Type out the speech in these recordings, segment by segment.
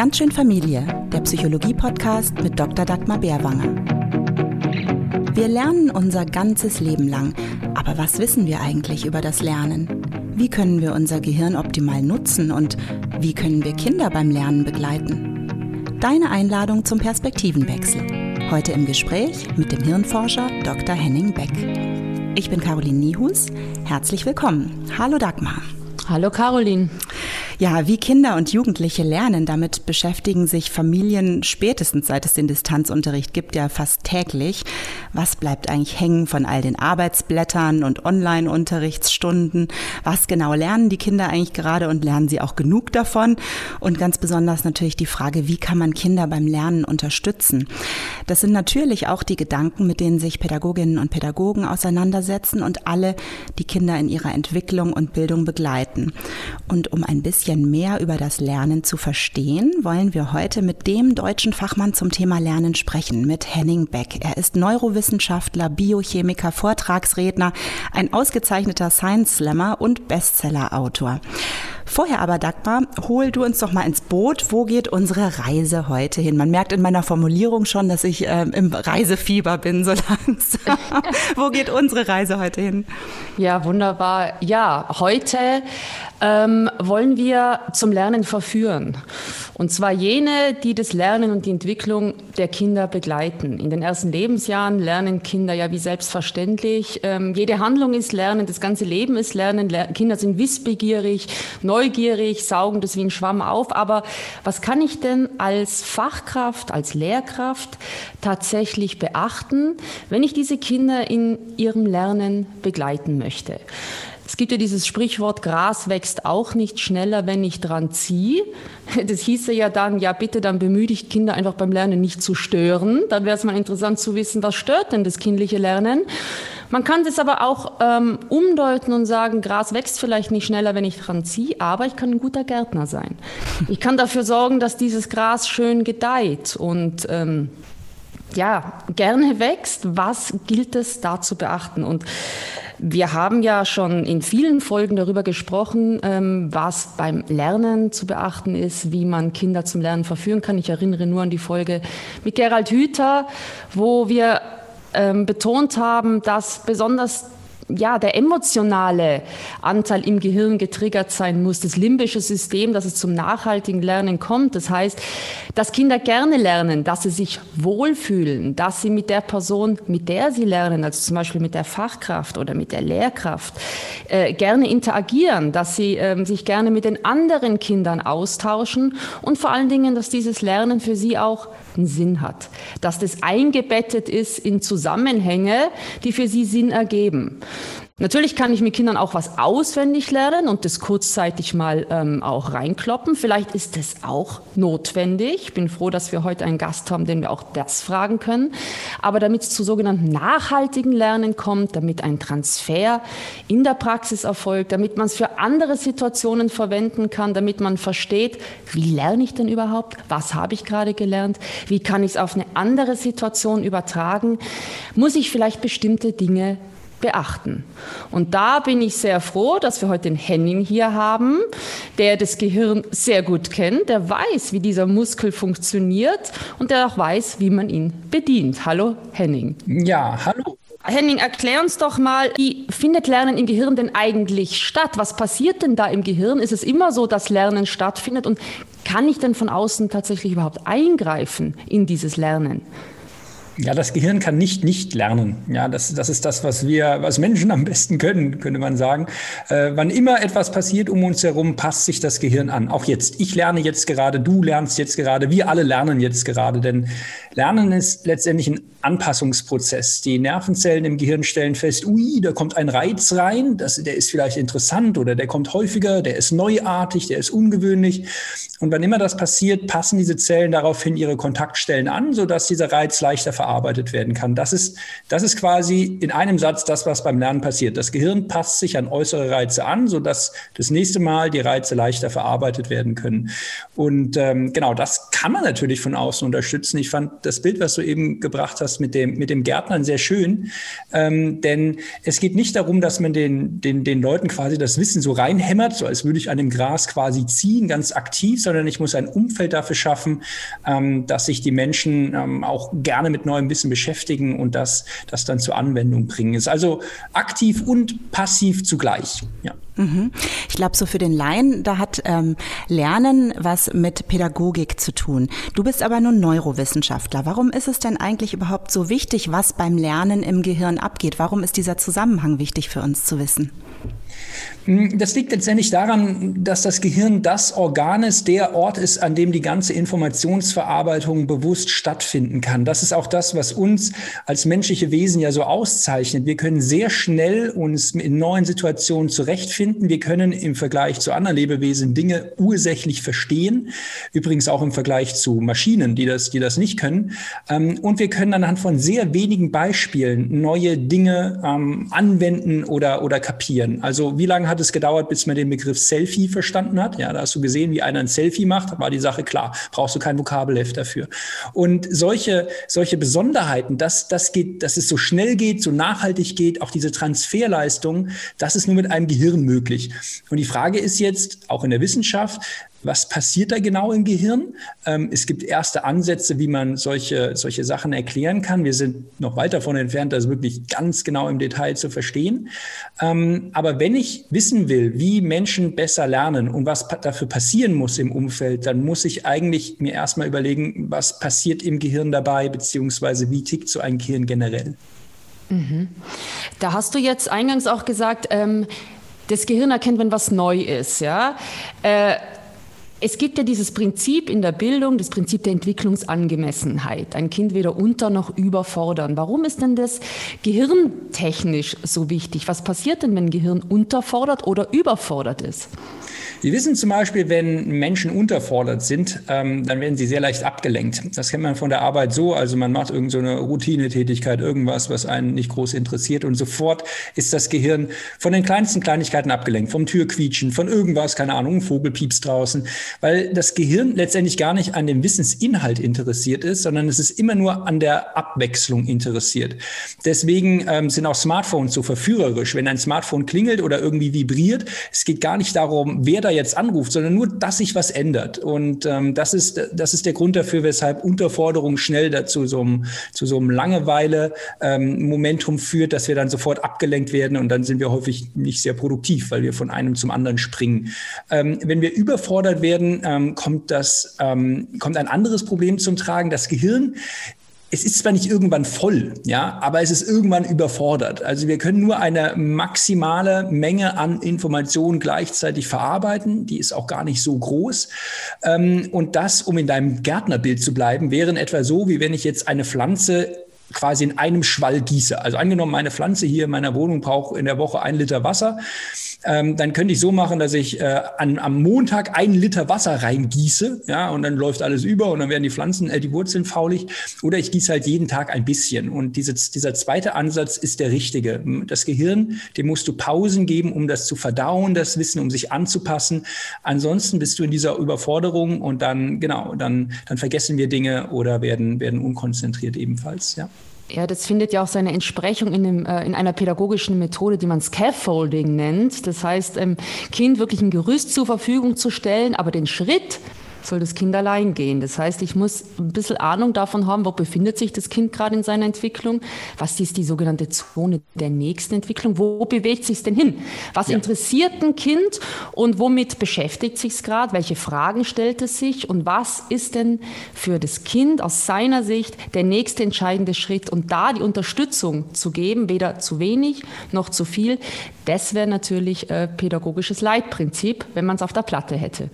Ganz schön Familie, der Psychologie-Podcast mit Dr. Dagmar Bärwanger. Wir lernen unser ganzes Leben lang, aber was wissen wir eigentlich über das Lernen? Wie können wir unser Gehirn optimal nutzen und wie können wir Kinder beim Lernen begleiten? Deine Einladung zum Perspektivenwechsel. Heute im Gespräch mit dem Hirnforscher Dr. Henning Beck. Ich bin Caroline Niehus. Herzlich willkommen. Hallo Dagmar. Hallo Caroline. Ja, wie Kinder und Jugendliche lernen, damit beschäftigen sich Familien spätestens seit es den Distanzunterricht gibt, ja fast täglich. Was bleibt eigentlich hängen von all den Arbeitsblättern und Online-Unterrichtsstunden? Was genau lernen die Kinder eigentlich gerade und lernen sie auch genug davon? Und ganz besonders natürlich die Frage, wie kann man Kinder beim Lernen unterstützen? Das sind natürlich auch die Gedanken, mit denen sich Pädagoginnen und Pädagogen auseinandersetzen und alle, die Kinder in ihrer Entwicklung und Bildung begleiten. Und um ein bisschen bisschen mehr über das Lernen zu verstehen, wollen wir heute mit dem deutschen Fachmann zum Thema Lernen sprechen, mit Henning Beck. Er ist Neurowissenschaftler, Biochemiker, Vortragsredner, ein ausgezeichneter Science Slammer und Bestseller-Autor. Vorher aber, Dagmar, hol du uns doch mal ins Boot. Wo geht unsere Reise heute hin? Man merkt in meiner Formulierung schon, dass ich ähm, im Reisefieber bin, so langsam. Wo geht unsere Reise heute hin? Ja, wunderbar. Ja, heute ähm, wollen wir zum Lernen verführen. Und zwar jene, die das Lernen und die Entwicklung der Kinder begleiten. In den ersten Lebensjahren lernen Kinder ja wie selbstverständlich. Ähm, jede Handlung ist Lernen, das ganze Leben ist Lernen. Ler Kinder sind wissbegierig, neugierig, saugen das wie ein Schwamm auf. Aber was kann ich denn als Fachkraft, als Lehrkraft tatsächlich beachten, wenn ich diese Kinder in ihrem Lernen begleiten möchte? Es gibt ja dieses Sprichwort, Gras wächst auch nicht schneller, wenn ich dran ziehe. Das hieße ja dann, ja bitte, dann bemühe dich Kinder einfach beim Lernen nicht zu stören. Dann wäre es mal interessant zu wissen, was stört denn das kindliche Lernen? Man kann das aber auch ähm, umdeuten und sagen, Gras wächst vielleicht nicht schneller, wenn ich dran ziehe, aber ich kann ein guter Gärtner sein. Ich kann dafür sorgen, dass dieses Gras schön gedeiht und ähm, ja, gerne wächst. Was gilt es da zu beachten? Und wir haben ja schon in vielen Folgen darüber gesprochen, ähm, was beim Lernen zu beachten ist, wie man Kinder zum Lernen verführen kann. Ich erinnere nur an die Folge mit Gerald Hüther, wo wir ähm, betont haben, dass besonders ja, der emotionale Anteil im Gehirn getriggert sein muss, das limbische System, dass es zum nachhaltigen Lernen kommt. Das heißt, dass Kinder gerne lernen, dass sie sich wohlfühlen, dass sie mit der Person, mit der sie lernen, also zum Beispiel mit der Fachkraft oder mit der Lehrkraft, äh, gerne interagieren, dass sie äh, sich gerne mit den anderen Kindern austauschen und vor allen Dingen, dass dieses Lernen für sie auch einen Sinn hat, dass das eingebettet ist in Zusammenhänge, die für sie Sinn ergeben. Natürlich kann ich mit Kindern auch was auswendig lernen und das kurzzeitig mal ähm, auch reinkloppen. Vielleicht ist das auch notwendig. Ich bin froh, dass wir heute einen Gast haben, den wir auch das fragen können. Aber damit es zu sogenannten nachhaltigen Lernen kommt, damit ein Transfer in der Praxis erfolgt, damit man es für andere Situationen verwenden kann, damit man versteht, wie lerne ich denn überhaupt? Was habe ich gerade gelernt? Wie kann ich es auf eine andere Situation übertragen? Muss ich vielleicht bestimmte Dinge beachten. Und da bin ich sehr froh, dass wir heute den Henning hier haben, der das Gehirn sehr gut kennt, der weiß, wie dieser Muskel funktioniert und der auch weiß, wie man ihn bedient. Hallo Henning. Ja, hallo. Henning, erklär uns doch mal, wie findet Lernen im Gehirn denn eigentlich statt? Was passiert denn da im Gehirn? Ist es immer so, dass Lernen stattfindet? Und kann ich denn von außen tatsächlich überhaupt eingreifen in dieses Lernen? Ja, das Gehirn kann nicht nicht lernen. Ja, das, das ist das, was wir als Menschen am besten können, könnte man sagen. Äh, wann immer etwas passiert um uns herum, passt sich das Gehirn an. Auch jetzt. Ich lerne jetzt gerade, du lernst jetzt gerade, wir alle lernen jetzt gerade. Denn Lernen ist letztendlich ein Anpassungsprozess. Die Nervenzellen im Gehirn stellen fest, ui, da kommt ein Reiz rein, das, der ist vielleicht interessant oder der kommt häufiger, der ist neuartig, der ist ungewöhnlich. Und wann immer das passiert, passen diese Zellen daraufhin ihre Kontaktstellen an, sodass dieser Reiz leichter verarbeitet werden kann. Das ist, das ist quasi in einem Satz das, was beim Lernen passiert. Das Gehirn passt sich an äußere Reize an, sodass das nächste Mal die Reize leichter verarbeitet werden können. Und ähm, genau, das kann man natürlich von außen unterstützen. Ich fand das Bild, was du eben gebracht hast mit dem, mit dem Gärtnern sehr schön. Ähm, denn es geht nicht darum, dass man den, den, den Leuten quasi das Wissen so reinhämmert, so als würde ich an dem Gras quasi ziehen, ganz aktiv, sondern ich muss ein Umfeld dafür schaffen, ähm, dass sich die Menschen ähm, auch gerne mit neuem Wissen beschäftigen und das, das dann zur Anwendung bringen. Ist also aktiv und passiv zugleich. Ja. Mhm. Ich glaube, so für den Laien, da hat ähm, Lernen was mit Pädagogik zu tun. Du bist aber nun Neurowissenschaftler. Warum ist es denn eigentlich überhaupt so wichtig, was beim Lernen im Gehirn abgeht? Warum ist dieser Zusammenhang wichtig für uns zu wissen? Hm, das liegt letztendlich daran, dass das Gehirn das Organ ist, der Ort ist, an dem die ganze Informationsverarbeitung bewusst stattfinden kann. Das ist auch das, was uns als menschliche Wesen ja so auszeichnet. Wir können sehr schnell uns in neuen Situationen zurechtfinden. Wir können im Vergleich zu anderen Lebewesen Dinge ursächlich verstehen. Übrigens auch im Vergleich zu Maschinen, die das, die das nicht können. Ähm, und wir können anhand von sehr wenigen Beispielen neue Dinge ähm, anwenden oder, oder kapieren. Also wie lange hat es gedauert, bis man den Begriff Selfie verstanden hat. Ja, da hast du gesehen, wie einer ein Selfie macht, war die Sache klar. Brauchst du kein Vokabelheft dafür. Und solche, solche Besonderheiten, dass das geht, dass es so schnell geht, so nachhaltig geht, auch diese Transferleistung, das ist nur mit einem Gehirn möglich. Und die Frage ist jetzt, auch in der Wissenschaft, was passiert da genau im Gehirn? Ähm, es gibt erste Ansätze, wie man solche, solche Sachen erklären kann. Wir sind noch weit davon entfernt, das wirklich ganz genau im Detail zu verstehen. Ähm, aber wenn ich wissen will, wie Menschen besser lernen und was dafür passieren muss im Umfeld, dann muss ich eigentlich mir erstmal überlegen, was passiert im Gehirn dabei, beziehungsweise wie tickt so ein Gehirn generell. Mhm. Da hast du jetzt eingangs auch gesagt, ähm, das Gehirn erkennt, wenn was neu ist, ja. Äh, es gibt ja dieses Prinzip in der Bildung, das Prinzip der Entwicklungsangemessenheit. Ein Kind weder unter noch überfordern. Warum ist denn das gehirntechnisch so wichtig? Was passiert denn, wenn ein Gehirn unterfordert oder überfordert ist? Wir wissen zum Beispiel, wenn Menschen unterfordert sind, ähm, dann werden sie sehr leicht abgelenkt. Das kennt man von der Arbeit so. Also man macht irgendeine so Routinetätigkeit, irgendwas, was einen nicht groß interessiert und sofort ist das Gehirn von den kleinsten Kleinigkeiten abgelenkt, vom Türquietschen, von irgendwas, keine Ahnung, ein Vogel piepst draußen, weil das Gehirn letztendlich gar nicht an dem Wissensinhalt interessiert ist, sondern es ist immer nur an der Abwechslung interessiert. Deswegen ähm, sind auch Smartphones so verführerisch. Wenn ein Smartphone klingelt oder irgendwie vibriert, es geht gar nicht darum, wer da da jetzt anruft, sondern nur, dass sich was ändert. Und ähm, das, ist, das ist der Grund dafür, weshalb Unterforderung schnell dazu so einem, zu so einem Langeweile-Momentum ähm, führt, dass wir dann sofort abgelenkt werden und dann sind wir häufig nicht sehr produktiv, weil wir von einem zum anderen springen. Ähm, wenn wir überfordert werden, ähm, kommt, das, ähm, kommt ein anderes Problem zum Tragen. Das Gehirn es ist zwar nicht irgendwann voll, ja, aber es ist irgendwann überfordert. Also wir können nur eine maximale Menge an Informationen gleichzeitig verarbeiten. Die ist auch gar nicht so groß. Ähm, und das, um in deinem Gärtnerbild zu bleiben, wäre etwa so, wie wenn ich jetzt eine Pflanze quasi in einem Schwall gieße. Also angenommen, meine Pflanze hier in meiner Wohnung braucht in der Woche ein Liter Wasser ähm, dann könnte ich so machen, dass ich äh, an, am Montag einen Liter Wasser reingieße, ja, und dann läuft alles über und dann werden die Pflanzen, äh, die Wurzeln faulig. Oder ich gieße halt jeden Tag ein bisschen. Und dieses, dieser zweite Ansatz ist der richtige. Das Gehirn, dem musst du Pausen geben, um das zu verdauen, das Wissen, um sich anzupassen. Ansonsten bist du in dieser Überforderung und dann, genau, dann, dann vergessen wir Dinge oder werden, werden unkonzentriert ebenfalls, ja. Ja, das findet ja auch seine Entsprechung in, dem, äh, in einer pädagogischen Methode, die man Scaffolding nennt. Das heißt, ähm, Kind wirklich ein Gerüst zur Verfügung zu stellen, aber den Schritt soll das Kind allein gehen. Das heißt, ich muss ein bisschen Ahnung davon haben, wo befindet sich das Kind gerade in seiner Entwicklung, was ist die sogenannte Zone der nächsten Entwicklung, wo bewegt sich es denn hin? Was ja. interessiert ein Kind und womit beschäftigt sich es gerade? Welche Fragen stellt es sich und was ist denn für das Kind aus seiner Sicht der nächste entscheidende Schritt und da die Unterstützung zu geben, weder zu wenig noch zu viel, Das wäre natürlich äh, pädagogisches Leitprinzip, wenn man es auf der Platte hätte.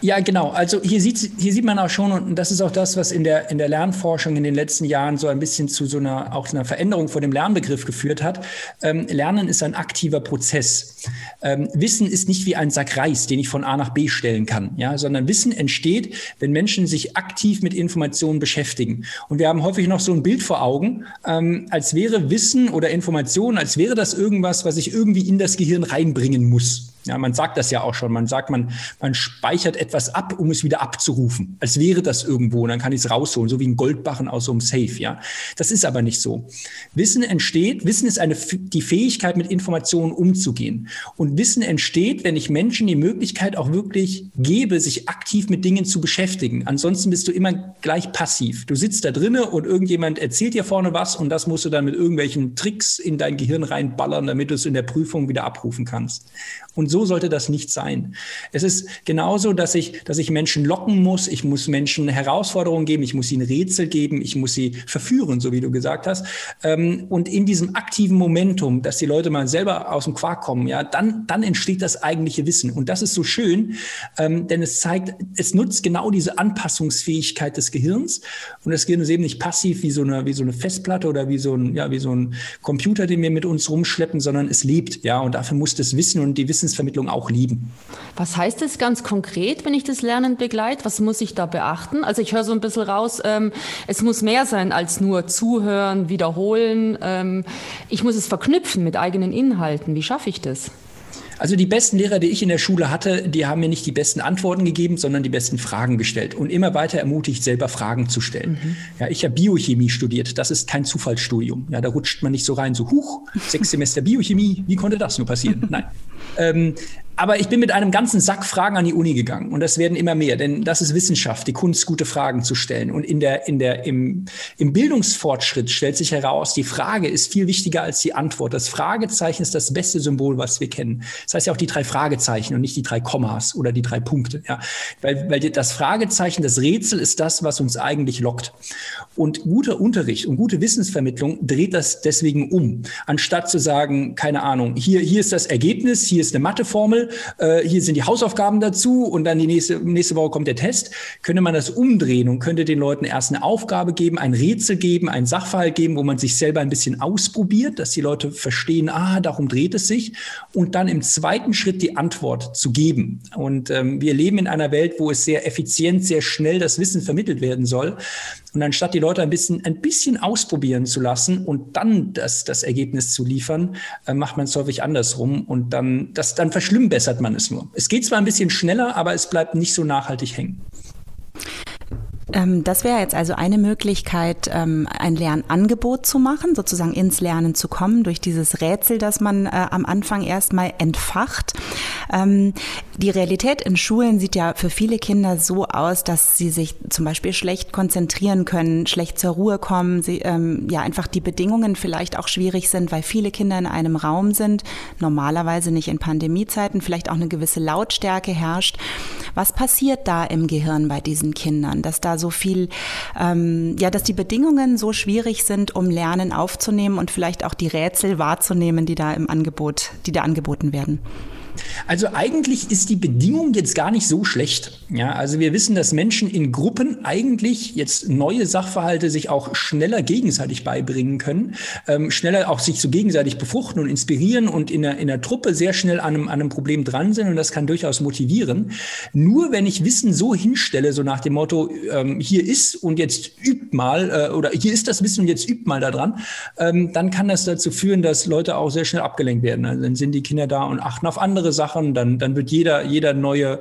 Ja, genau. Also hier sieht, hier sieht man auch schon, und das ist auch das, was in der, in der Lernforschung in den letzten Jahren so ein bisschen zu so einer, auch einer Veränderung vor dem Lernbegriff geführt hat. Ähm, Lernen ist ein aktiver Prozess. Ähm, Wissen ist nicht wie ein Sack Reis, den ich von A nach B stellen kann, ja, sondern Wissen entsteht, wenn Menschen sich aktiv mit Informationen beschäftigen. Und wir haben häufig noch so ein Bild vor Augen, ähm, als wäre Wissen oder Information, als wäre das irgendwas, was ich irgendwie in das Gehirn reinbringen muss. Ja, man sagt das ja auch schon. Man sagt, man, man speichert etwas ab, um es wieder abzurufen. Als wäre das irgendwo und dann kann ich es rausholen, so wie ein Goldbarren aus so einem Safe. Ja, das ist aber nicht so. Wissen entsteht. Wissen ist eine, die Fähigkeit, mit Informationen umzugehen. Und Wissen entsteht, wenn ich Menschen die Möglichkeit auch wirklich gebe, sich aktiv mit Dingen zu beschäftigen. Ansonsten bist du immer gleich passiv. Du sitzt da drinnen und irgendjemand erzählt dir vorne was und das musst du dann mit irgendwelchen Tricks in dein Gehirn reinballern, damit du es in der Prüfung wieder abrufen kannst. Und so sollte das nicht sein. Es ist genauso, dass ich, dass ich Menschen locken muss. Ich muss Menschen Herausforderungen geben. Ich muss ihnen Rätsel geben. Ich muss sie verführen, so wie du gesagt hast. Ähm, und in diesem aktiven Momentum, dass die Leute mal selber aus dem Quark kommen, ja, dann, dann entsteht das eigentliche Wissen. Und das ist so schön, ähm, denn es zeigt, es nutzt genau diese Anpassungsfähigkeit des Gehirns. Und das Gehirn ist eben nicht passiv wie so eine, wie so eine Festplatte oder wie so ein, ja, wie so ein Computer, den wir mit uns rumschleppen, sondern es lebt, ja. Und dafür muss das Wissen und die Wissensvermittlung Entwicklung auch lieben. Was heißt das ganz konkret, wenn ich das Lernen begleite? Was muss ich da beachten? Also ich höre so ein bisschen raus, ähm, es muss mehr sein als nur zuhören, wiederholen. Ähm, ich muss es verknüpfen mit eigenen Inhalten. Wie schaffe ich das? Also die besten Lehrer, die ich in der Schule hatte, die haben mir nicht die besten Antworten gegeben, sondern die besten Fragen gestellt und immer weiter ermutigt, selber Fragen zu stellen. Mhm. Ja, ich habe Biochemie studiert. Das ist kein Zufallsstudium. Ja, da rutscht man nicht so rein, so huch, sechs Semester Biochemie. Wie konnte das nur passieren? Nein. Ähm, aber ich bin mit einem ganzen Sack Fragen an die Uni gegangen und das werden immer mehr, denn das ist Wissenschaft, die Kunst, gute Fragen zu stellen. Und in der, in der, im, im Bildungsfortschritt stellt sich heraus, die Frage ist viel wichtiger als die Antwort. Das Fragezeichen ist das beste Symbol, was wir kennen. Das heißt ja auch die drei Fragezeichen und nicht die drei Kommas oder die drei Punkte. Ja. Weil, weil das Fragezeichen, das Rätsel ist das, was uns eigentlich lockt. Und guter Unterricht und gute Wissensvermittlung dreht das deswegen um. Anstatt zu sagen, keine Ahnung, hier, hier ist das Ergebnis, hier ist eine Matheformel, äh, hier sind die Hausaufgaben dazu und dann die nächste, nächste Woche kommt der Test, könnte man das umdrehen und könnte den Leuten erst eine Aufgabe geben, ein Rätsel geben, einen Sachverhalt geben, wo man sich selber ein bisschen ausprobiert, dass die Leute verstehen, ah, darum dreht es sich und dann im zweiten Schritt die Antwort zu geben. Und ähm, wir leben in einer Welt, wo es sehr effizient, sehr schnell das Wissen vermittelt werden soll. Und anstatt die Leute ein bisschen, ein bisschen ausprobieren zu lassen und dann das, das Ergebnis zu liefern, äh, macht man es häufig andersrum und dann, das, dann verschlimmbessert man es nur. Es geht zwar ein bisschen schneller, aber es bleibt nicht so nachhaltig hängen. Ähm, das wäre jetzt also eine Möglichkeit, ähm, ein Lernangebot zu machen, sozusagen ins Lernen zu kommen durch dieses Rätsel, das man äh, am Anfang erstmal entfacht. Ähm, die Realität in Schulen sieht ja für viele Kinder so aus, dass sie sich zum Beispiel schlecht konzentrieren können, schlecht zur Ruhe kommen, sie, ja einfach die Bedingungen vielleicht auch schwierig sind, weil viele Kinder in einem Raum sind, normalerweise nicht in Pandemiezeiten, vielleicht auch eine gewisse Lautstärke herrscht. Was passiert da im Gehirn bei diesen Kindern, dass da so viel, ähm, ja, dass die Bedingungen so schwierig sind, um Lernen aufzunehmen und vielleicht auch die Rätsel wahrzunehmen, die da im Angebot, die da angeboten werden? Also eigentlich ist die Bedingung jetzt gar nicht so schlecht. Ja, also wir wissen, dass Menschen in Gruppen eigentlich jetzt neue Sachverhalte sich auch schneller gegenseitig beibringen können, ähm, schneller auch sich so gegenseitig befruchten und inspirieren und in der, in der Truppe sehr schnell an einem, an einem Problem dran sind und das kann durchaus motivieren. Nur wenn ich Wissen so hinstelle, so nach dem Motto, ähm, hier ist und jetzt übt mal äh, oder hier ist das Wissen und jetzt übt mal daran, ähm, dann kann das dazu führen, dass Leute auch sehr schnell abgelenkt werden. Also dann sind die Kinder da und achten auf andere andere Sachen, dann, dann wird jeder, jeder neue,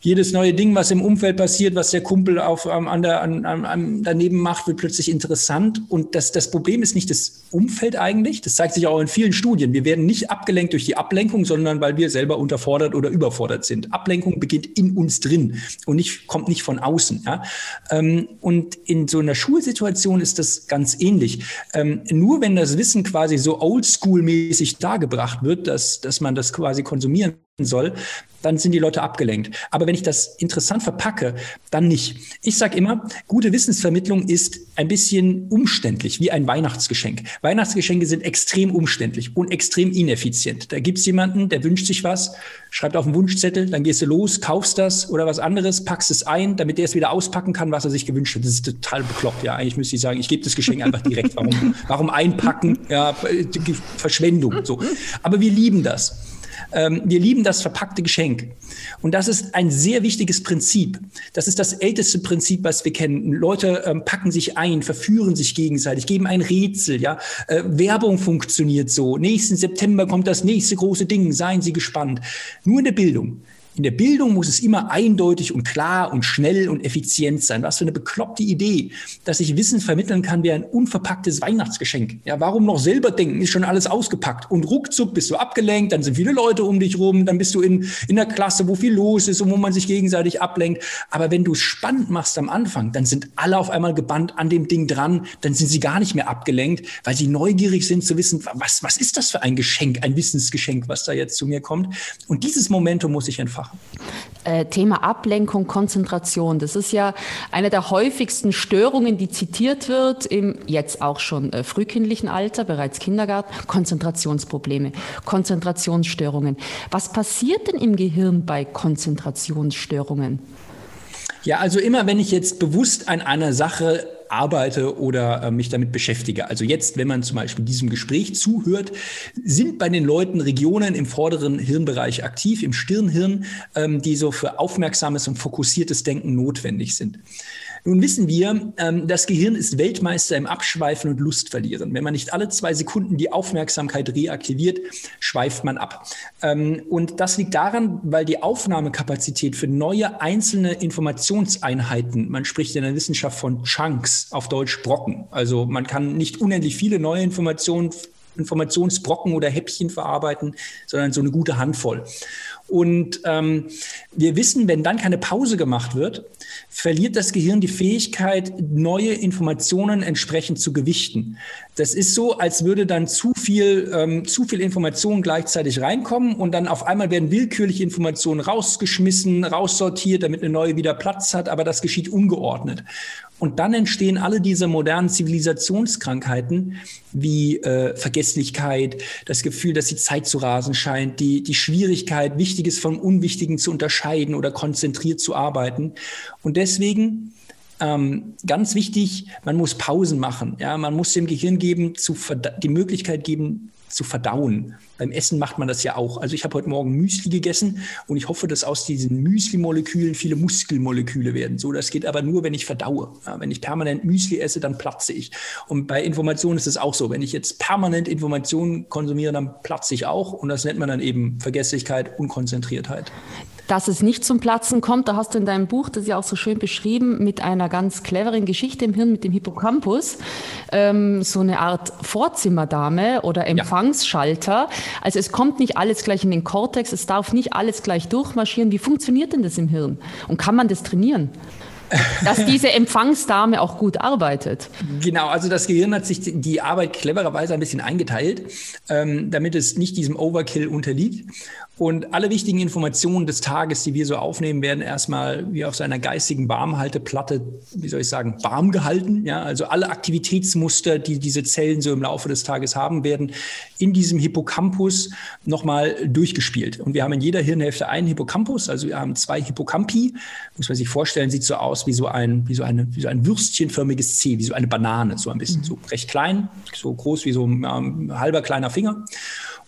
jedes neue Ding, was im Umfeld passiert, was der Kumpel auf, an der, an, an, daneben macht, wird plötzlich interessant. Und das, das Problem ist nicht das Umfeld eigentlich. Das zeigt sich auch in vielen Studien. Wir werden nicht abgelenkt durch die Ablenkung, sondern weil wir selber unterfordert oder überfordert sind. Ablenkung beginnt in uns drin und nicht, kommt nicht von außen. Ja? Ähm, und in so einer Schulsituation ist das ganz ähnlich. Ähm, nur wenn das Wissen quasi so oldschool-mäßig dargebracht wird, dass, dass man das quasi konsumiert, informieren soll, dann sind die Leute abgelenkt. Aber wenn ich das interessant verpacke, dann nicht. Ich sage immer, gute Wissensvermittlung ist ein bisschen umständlich, wie ein Weihnachtsgeschenk. Weihnachtsgeschenke sind extrem umständlich und extrem ineffizient. Da gibt's jemanden, der wünscht sich was, schreibt auf den Wunschzettel, dann gehst du los, kaufst das oder was anderes, packst es ein, damit der es wieder auspacken kann, was er sich gewünscht hat. Das ist total bekloppt. Ja, eigentlich müsste ich sagen, ich gebe das Geschenk einfach direkt. Warum, warum einpacken? Ja, Verschwendung. So. Aber wir lieben das. Ähm, wir lieben das verpackte Geschenk. Und das ist ein sehr wichtiges Prinzip. Das ist das älteste Prinzip, was wir kennen. Leute ähm, packen sich ein, verführen sich gegenseitig, geben ein Rätsel. Ja, äh, Werbung funktioniert so. Nächsten September kommt das nächste große Ding. Seien Sie gespannt. Nur in der Bildung in der Bildung muss es immer eindeutig und klar und schnell und effizient sein. Was für eine bekloppte Idee, dass ich Wissen vermitteln kann wie ein unverpacktes Weihnachtsgeschenk. Ja, warum noch selber denken? Ist schon alles ausgepackt. Und ruckzuck bist du abgelenkt, dann sind viele Leute um dich rum, dann bist du in, in der Klasse, wo viel los ist und wo man sich gegenseitig ablenkt. Aber wenn du es spannend machst am Anfang, dann sind alle auf einmal gebannt an dem Ding dran, dann sind sie gar nicht mehr abgelenkt, weil sie neugierig sind zu wissen, was, was ist das für ein Geschenk, ein Wissensgeschenk, was da jetzt zu mir kommt. Und dieses Momentum muss ich entfachen machen. Äh, Thema Ablenkung, Konzentration. Das ist ja eine der häufigsten Störungen, die zitiert wird im jetzt auch schon äh, frühkindlichen Alter, bereits Kindergarten. Konzentrationsprobleme, Konzentrationsstörungen. Was passiert denn im Gehirn bei Konzentrationsstörungen? Ja, also immer wenn ich jetzt bewusst an einer Sache arbeite oder äh, mich damit beschäftige. Also jetzt, wenn man zum Beispiel diesem Gespräch zuhört, sind bei den Leuten Regionen im vorderen Hirnbereich aktiv, im Stirnhirn, ähm, die so für aufmerksames und fokussiertes Denken notwendig sind. Nun wissen wir, ähm, das Gehirn ist Weltmeister im Abschweifen und Lustverlieren. Wenn man nicht alle zwei Sekunden die Aufmerksamkeit reaktiviert, schweift man ab. Ähm, und das liegt daran, weil die Aufnahmekapazität für neue einzelne Informationseinheiten, man spricht in der Wissenschaft von Chunks, auf Deutsch Brocken. Also man kann nicht unendlich viele neue Informationen Informationsbrocken oder Häppchen verarbeiten, sondern so eine gute Handvoll. Und ähm, wir wissen, wenn dann keine Pause gemacht wird, verliert das Gehirn die Fähigkeit, neue Informationen entsprechend zu gewichten. Das ist so, als würde dann zu viel, ähm, zu viel Informationen gleichzeitig reinkommen und dann auf einmal werden willkürliche Informationen rausgeschmissen, raussortiert, damit eine neue wieder Platz hat, aber das geschieht ungeordnet. Und dann entstehen alle diese modernen Zivilisationskrankheiten wie äh, Vergesslichkeit, das Gefühl, dass die Zeit zu rasen scheint, die, die Schwierigkeit, Wichtiges vom Unwichtigen zu unterscheiden oder konzentriert zu arbeiten. Und deswegen ähm, ganz wichtig, man muss Pausen machen. Ja, man muss dem Gehirn geben, zu die Möglichkeit geben, zu verdauen. Beim Essen macht man das ja auch. Also ich habe heute Morgen Müsli gegessen und ich hoffe, dass aus diesen Müsli-Molekülen viele Muskelmoleküle werden. So, das geht aber nur, wenn ich verdaue. Ja, wenn ich permanent Müsli esse, dann platze ich. Und bei Informationen ist es auch so. Wenn ich jetzt permanent Informationen konsumiere, dann platze ich auch. Und das nennt man dann eben Vergesslichkeit, Unkonzentriertheit dass es nicht zum Platzen kommt. Da hast du in deinem Buch das ja auch so schön beschrieben mit einer ganz cleveren Geschichte im Hirn mit dem Hippocampus. Ähm, so eine Art Vorzimmerdame oder Empfangsschalter. Also es kommt nicht alles gleich in den Kortex, es darf nicht alles gleich durchmarschieren. Wie funktioniert denn das im Hirn? Und kann man das trainieren? dass diese Empfangsdame auch gut arbeitet. Genau, also das Gehirn hat sich die Arbeit clevererweise ein bisschen eingeteilt, ähm, damit es nicht diesem Overkill unterliegt. Und alle wichtigen Informationen des Tages, die wir so aufnehmen, werden erstmal wie auf seiner geistigen Barmhalteplatte, wie soll ich sagen, warm gehalten. Ja, also alle Aktivitätsmuster, die diese Zellen so im Laufe des Tages haben, werden in diesem Hippocampus nochmal durchgespielt. Und wir haben in jeder Hirnhälfte einen Hippocampus, also wir haben zwei Hippocampi. Muss man sich vorstellen, sieht so aus wie so ein, wie so eine, wie so ein würstchenförmiges C, wie so eine Banane, so ein bisschen, so recht klein, so groß wie so ein ähm, halber kleiner Finger.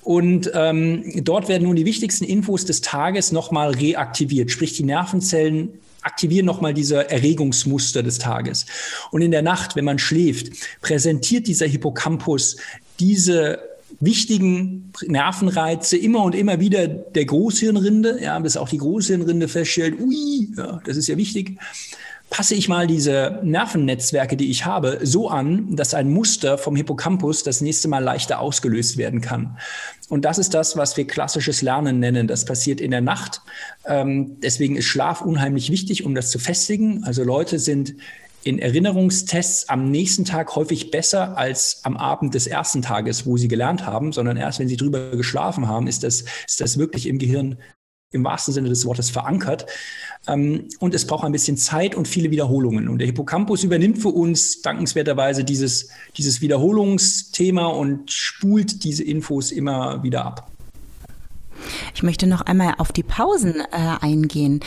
Und ähm, dort werden nun die wichtigsten Infos des Tages nochmal reaktiviert, sprich die Nervenzellen aktivieren nochmal diese Erregungsmuster des Tages. Und in der Nacht, wenn man schläft, präsentiert dieser Hippocampus diese wichtigen Nervenreize immer und immer wieder der Großhirnrinde, ja, bis auch die Großhirnrinde feststellt, ui, ja, das ist ja wichtig passe ich mal diese Nervennetzwerke, die ich habe, so an, dass ein Muster vom Hippocampus das nächste Mal leichter ausgelöst werden kann. Und das ist das, was wir klassisches Lernen nennen. Das passiert in der Nacht. Ähm, deswegen ist Schlaf unheimlich wichtig, um das zu festigen. Also Leute sind in Erinnerungstests am nächsten Tag häufig besser als am Abend des ersten Tages, wo sie gelernt haben, sondern erst wenn sie drüber geschlafen haben, ist das, ist das wirklich im Gehirn im wahrsten Sinne des Wortes verankert. Ähm, und es braucht ein bisschen Zeit und viele Wiederholungen. Und der Hippocampus übernimmt für uns dankenswerterweise dieses, dieses Wiederholungsthema und spult diese Infos immer wieder ab. Ich möchte noch einmal auf die Pausen äh, eingehen,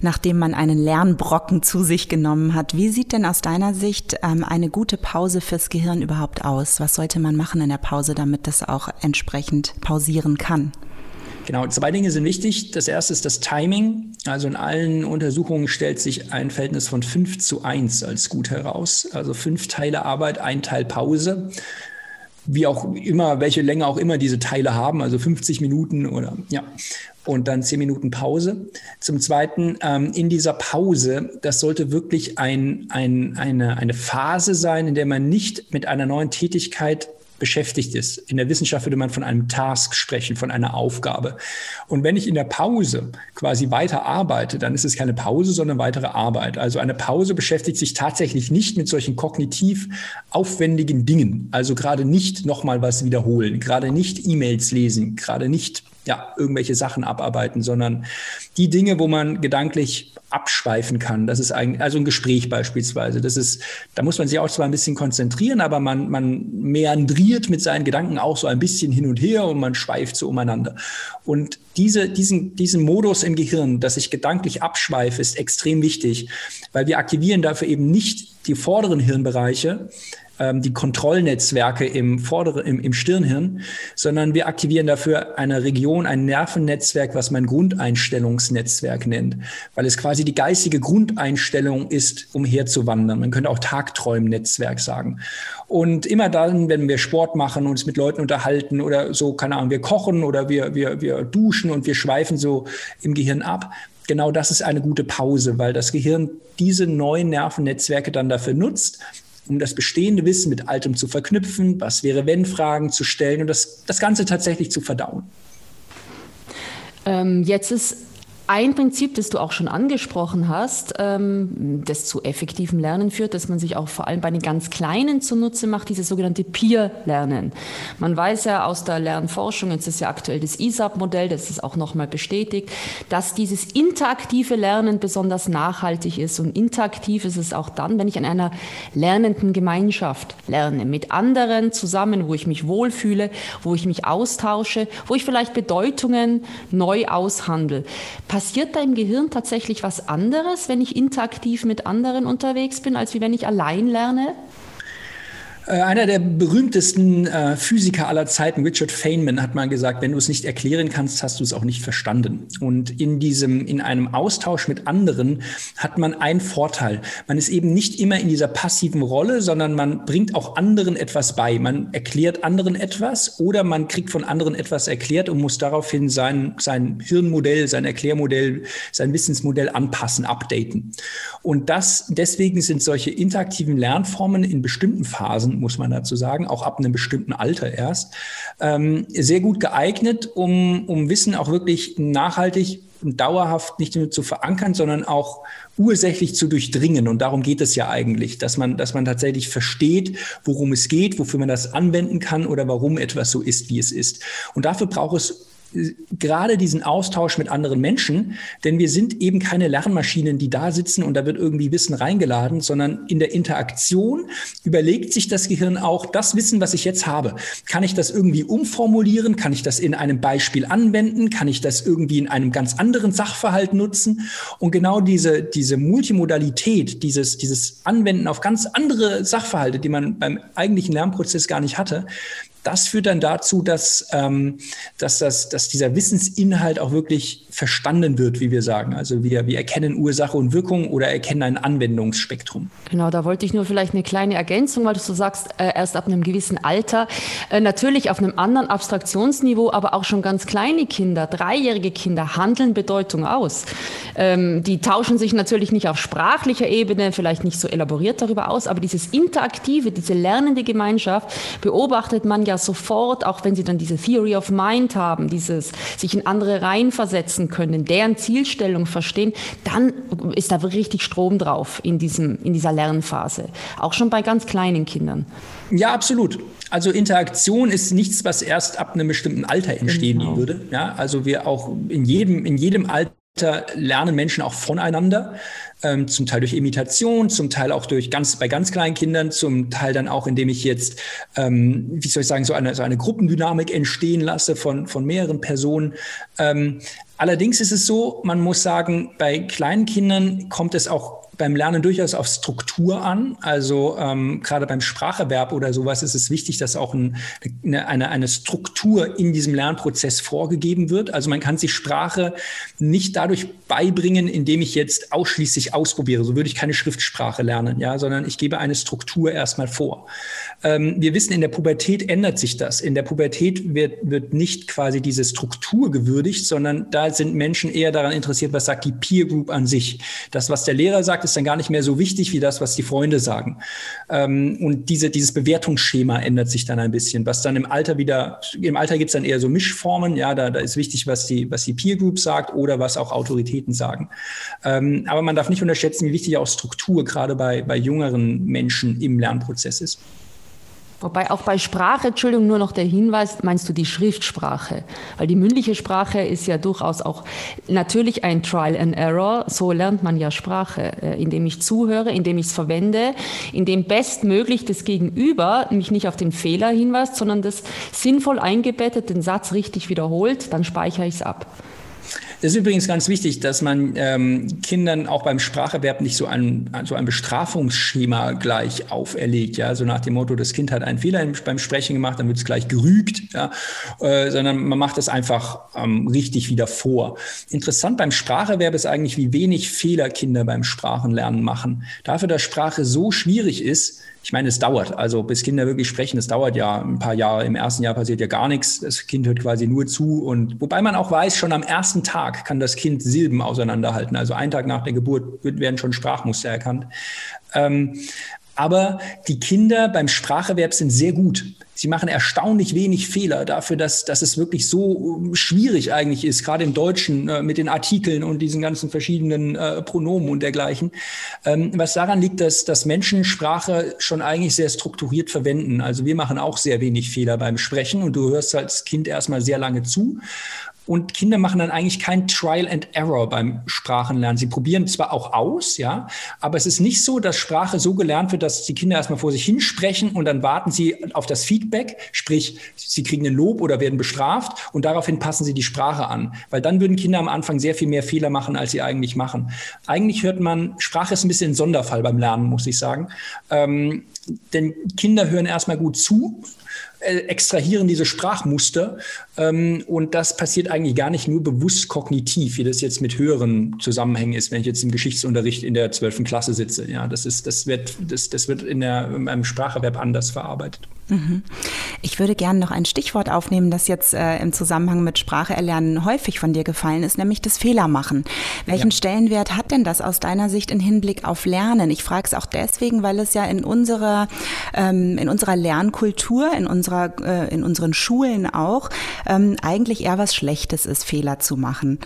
nachdem man einen Lernbrocken zu sich genommen hat. Wie sieht denn aus deiner Sicht ähm, eine gute Pause fürs Gehirn überhaupt aus? Was sollte man machen in der Pause, damit das auch entsprechend pausieren kann? Genau, zwei Dinge sind wichtig. Das erste ist das Timing. Also in allen Untersuchungen stellt sich ein Verhältnis von 5 zu 1 als gut heraus. Also fünf Teile Arbeit, ein Teil Pause. Wie auch immer, welche Länge auch immer diese Teile haben, also 50 Minuten oder ja, und dann 10 Minuten Pause. Zum Zweiten, ähm, in dieser Pause, das sollte wirklich ein, ein, eine, eine Phase sein, in der man nicht mit einer neuen Tätigkeit beschäftigt ist. In der Wissenschaft würde man von einem Task sprechen, von einer Aufgabe. Und wenn ich in der Pause quasi weiter arbeite, dann ist es keine Pause, sondern weitere Arbeit. Also eine Pause beschäftigt sich tatsächlich nicht mit solchen kognitiv aufwendigen Dingen. Also gerade nicht nochmal was wiederholen, gerade nicht E-Mails lesen, gerade nicht ja, irgendwelche Sachen abarbeiten, sondern die Dinge, wo man gedanklich abschweifen kann. Das ist eigentlich, also ein Gespräch beispielsweise. Das ist, da muss man sich auch zwar ein bisschen konzentrieren, aber man, man meandriert mit seinen Gedanken auch so ein bisschen hin und her und man schweift so umeinander. Und diese, diesen, diesen Modus im Gehirn, dass ich gedanklich abschweife, ist extrem wichtig, weil wir aktivieren dafür eben nicht die vorderen Hirnbereiche, ähm, die Kontrollnetzwerke im, vorderen, im, im Stirnhirn, sondern wir aktivieren dafür eine Region, ein Nervennetzwerk, was man Grundeinstellungsnetzwerk nennt, weil es quasi die geistige Grundeinstellung ist, umherzuwandern. Man könnte auch Tagträumnetzwerk sagen. Und immer dann, wenn wir Sport machen, uns mit Leuten unterhalten oder so, keine Ahnung, wir kochen oder wir, wir, wir duschen und wir schweifen so im Gehirn ab, genau das ist eine gute Pause, weil das Gehirn diese neuen Nervennetzwerke dann dafür nutzt, um das bestehende Wissen mit Altem zu verknüpfen, was wäre wenn Fragen zu stellen und das, das Ganze tatsächlich zu verdauen. Ähm, jetzt ist ein Prinzip, das du auch schon angesprochen hast, ähm, das zu effektivem Lernen führt, dass man sich auch vor allem bei den ganz Kleinen zunutze macht, dieses sogenannte Peer-Lernen. Man weiß ja aus der Lernforschung, jetzt ist ja aktuell das ISAP-Modell, das ist auch nochmal bestätigt, dass dieses interaktive Lernen besonders nachhaltig ist. Und interaktiv ist es auch dann, wenn ich in einer lernenden Gemeinschaft lerne, mit anderen zusammen, wo ich mich wohlfühle, wo ich mich austausche, wo ich vielleicht Bedeutungen neu aushandle Passiert da im Gehirn tatsächlich was anderes, wenn ich interaktiv mit anderen unterwegs bin, als wie wenn ich allein lerne? Äh, einer der berühmtesten äh, Physiker aller Zeiten, Richard Feynman, hat mal gesagt, wenn du es nicht erklären kannst, hast du es auch nicht verstanden. Und in diesem, in einem Austausch mit anderen hat man einen Vorteil. Man ist eben nicht immer in dieser passiven Rolle, sondern man bringt auch anderen etwas bei. Man erklärt anderen etwas oder man kriegt von anderen etwas erklärt und muss daraufhin sein, sein Hirnmodell, sein Erklärmodell, sein Wissensmodell anpassen, updaten. Und das, deswegen sind solche interaktiven Lernformen in bestimmten Phasen muss man dazu sagen, auch ab einem bestimmten Alter erst, ähm, sehr gut geeignet, um, um Wissen auch wirklich nachhaltig und dauerhaft nicht nur zu verankern, sondern auch ursächlich zu durchdringen. Und darum geht es ja eigentlich, dass man, dass man tatsächlich versteht, worum es geht, wofür man das anwenden kann oder warum etwas so ist, wie es ist. Und dafür braucht es gerade diesen Austausch mit anderen Menschen, denn wir sind eben keine Lernmaschinen, die da sitzen und da wird irgendwie Wissen reingeladen, sondern in der Interaktion überlegt sich das Gehirn auch, das Wissen, was ich jetzt habe, kann ich das irgendwie umformulieren, kann ich das in einem Beispiel anwenden, kann ich das irgendwie in einem ganz anderen Sachverhalt nutzen? Und genau diese, diese Multimodalität, dieses, dieses Anwenden auf ganz andere Sachverhalte, die man beim eigentlichen Lernprozess gar nicht hatte, das führt dann dazu, dass, ähm, dass, das, dass dieser Wissensinhalt auch wirklich verstanden wird, wie wir sagen. Also wir, wir erkennen Ursache und Wirkung oder erkennen ein Anwendungsspektrum. Genau, da wollte ich nur vielleicht eine kleine Ergänzung, weil du so sagst, äh, erst ab einem gewissen Alter, äh, natürlich auf einem anderen Abstraktionsniveau, aber auch schon ganz kleine Kinder, dreijährige Kinder handeln Bedeutung aus. Ähm, die tauschen sich natürlich nicht auf sprachlicher Ebene, vielleicht nicht so elaboriert darüber aus, aber dieses interaktive, diese lernende Gemeinschaft beobachtet man ja da sofort, auch wenn sie dann diese Theory of Mind haben, dieses sich in andere reinversetzen können, deren Zielstellung verstehen, dann ist da richtig Strom drauf in, diesem, in dieser Lernphase. Auch schon bei ganz kleinen Kindern. Ja, absolut. Also Interaktion ist nichts, was erst ab einem bestimmten Alter entstehen genau. würde. Ja, also wir auch in jedem, in jedem Alter lernen Menschen auch voneinander, ähm, zum Teil durch Imitation, zum Teil auch durch ganz bei ganz kleinen Kindern, zum Teil dann auch, indem ich jetzt, ähm, wie soll ich sagen, so eine, so eine Gruppendynamik entstehen lasse von, von mehreren Personen. Ähm, allerdings ist es so, man muss sagen, bei kleinen Kindern kommt es auch beim Lernen durchaus auf Struktur an. Also ähm, gerade beim Spracherwerb oder sowas ist es wichtig, dass auch ein, eine, eine Struktur in diesem Lernprozess vorgegeben wird. Also man kann sich Sprache nicht dadurch beibringen, indem ich jetzt ausschließlich ausprobiere. So würde ich keine Schriftsprache lernen, ja, sondern ich gebe eine Struktur erstmal vor. Ähm, wir wissen, in der Pubertät ändert sich das. In der Pubertät wird, wird nicht quasi diese Struktur gewürdigt, sondern da sind Menschen eher daran interessiert, was sagt die Peer Group an sich. Das, was der Lehrer sagt, ist dann gar nicht mehr so wichtig wie das, was die Freunde sagen. Ähm, und diese, dieses Bewertungsschema ändert sich dann ein bisschen, was dann im Alter wieder, im Alter gibt es dann eher so Mischformen, ja, da, da ist wichtig, was die, was die Peer Group sagt oder was auch Autoritäten sagen. Ähm, aber man darf nicht unterschätzen, wie wichtig auch Struktur gerade bei, bei jüngeren Menschen im Lernprozess ist. Wobei auch bei Sprache, Entschuldigung, nur noch der Hinweis, meinst du die Schriftsprache? Weil die mündliche Sprache ist ja durchaus auch natürlich ein Trial and Error. So lernt man ja Sprache, äh, indem ich zuhöre, indem ich es verwende, indem bestmöglich das Gegenüber mich nicht auf den Fehler hinweist, sondern das sinnvoll eingebettet, den Satz richtig wiederholt, dann speichere ich es ab. Das ist übrigens ganz wichtig, dass man ähm, Kindern auch beim Spracherwerb nicht so ein, so ein Bestrafungsschema gleich auferlegt, ja, so nach dem Motto, das Kind hat einen Fehler beim Sprechen gemacht, dann wird es gleich gerügt, ja, äh, sondern man macht es einfach ähm, richtig wieder vor. Interessant beim Spracherwerb ist eigentlich, wie wenig Fehler Kinder beim Sprachenlernen machen. Dafür, dass Sprache so schwierig ist, ich meine, es dauert. Also bis Kinder wirklich sprechen, es dauert ja ein paar Jahre. Im ersten Jahr passiert ja gar nichts. Das Kind hört quasi nur zu. Und wobei man auch weiß, schon am ersten Tag kann das Kind Silben auseinanderhalten. Also einen Tag nach der Geburt werden schon Sprachmuster erkannt. Ähm, aber die Kinder beim Spracherwerb sind sehr gut. Sie machen erstaunlich wenig Fehler dafür, dass, dass es wirklich so ähm, schwierig eigentlich ist, gerade im Deutschen äh, mit den Artikeln und diesen ganzen verschiedenen äh, Pronomen und dergleichen. Ähm, was daran liegt, dass, dass Menschen Sprache schon eigentlich sehr strukturiert verwenden. Also wir machen auch sehr wenig Fehler beim Sprechen und du hörst als Kind erstmal sehr lange zu und Kinder machen dann eigentlich kein Trial and Error beim Sprachenlernen. Sie probieren zwar auch aus, ja, aber es ist nicht so, dass Sprache so gelernt wird, dass die Kinder erstmal vor sich hinsprechen und dann warten sie auf das Feedback, sprich, sie kriegen ein Lob oder werden bestraft und daraufhin passen sie die Sprache an. Weil dann würden Kinder am Anfang sehr viel mehr Fehler machen, als sie eigentlich machen. Eigentlich hört man, Sprache ist ein bisschen ein Sonderfall beim Lernen, muss ich sagen. Ähm, denn Kinder hören erstmal gut zu, extrahieren diese Sprachmuster ähm, und das passiert eigentlich gar nicht nur bewusst kognitiv, wie das jetzt mit höheren Zusammenhängen ist, wenn ich jetzt im Geschichtsunterricht in der 12. Klasse sitze. Ja, das ist, das wird, das, das wird in, der, in einem Spracherwerb anders verarbeitet. Ich würde gerne noch ein Stichwort aufnehmen, das jetzt äh, im Zusammenhang mit Sprache erlernen häufig von dir gefallen ist, nämlich das Fehlermachen. Welchen ja. Stellenwert hat denn das aus deiner Sicht in Hinblick auf Lernen? Ich frage es auch deswegen, weil es ja in unserer, ähm, in unserer Lernkultur, in, unserer, äh, in unseren Schulen auch, ähm, eigentlich eher was Schlechtes ist, Fehler zu machen.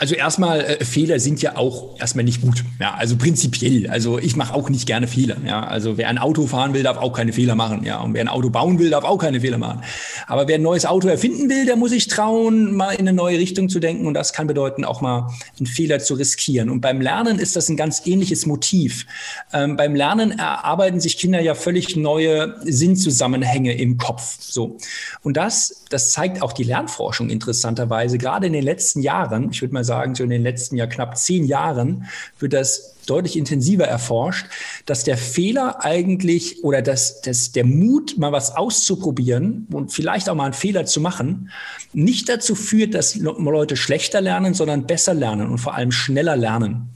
Also erstmal, äh, Fehler sind ja auch erstmal nicht gut. Ja, also prinzipiell. Also ich mache auch nicht gerne Fehler. Ja, also wer ein Auto fahren will, darf auch keine Fehler machen. Ja, und wer ein Auto bauen will, darf auch keine Fehler machen. Aber wer ein neues Auto erfinden will, der muss sich trauen, mal in eine neue Richtung zu denken. Und das kann bedeuten, auch mal einen Fehler zu riskieren. Und beim Lernen ist das ein ganz ähnliches Motiv. Ähm, beim Lernen erarbeiten sich Kinder ja völlig neue Sinnzusammenhänge im Kopf. So. Und das, das zeigt auch die Lernforschung interessanterweise, gerade in den letzten Jahren. Ich würde mal sagen, sagen, so in den letzten ja knapp zehn Jahren wird das deutlich intensiver erforscht, dass der Fehler eigentlich oder dass, dass der Mut, mal was auszuprobieren und vielleicht auch mal einen Fehler zu machen, nicht dazu führt, dass Leute schlechter lernen, sondern besser lernen und vor allem schneller lernen.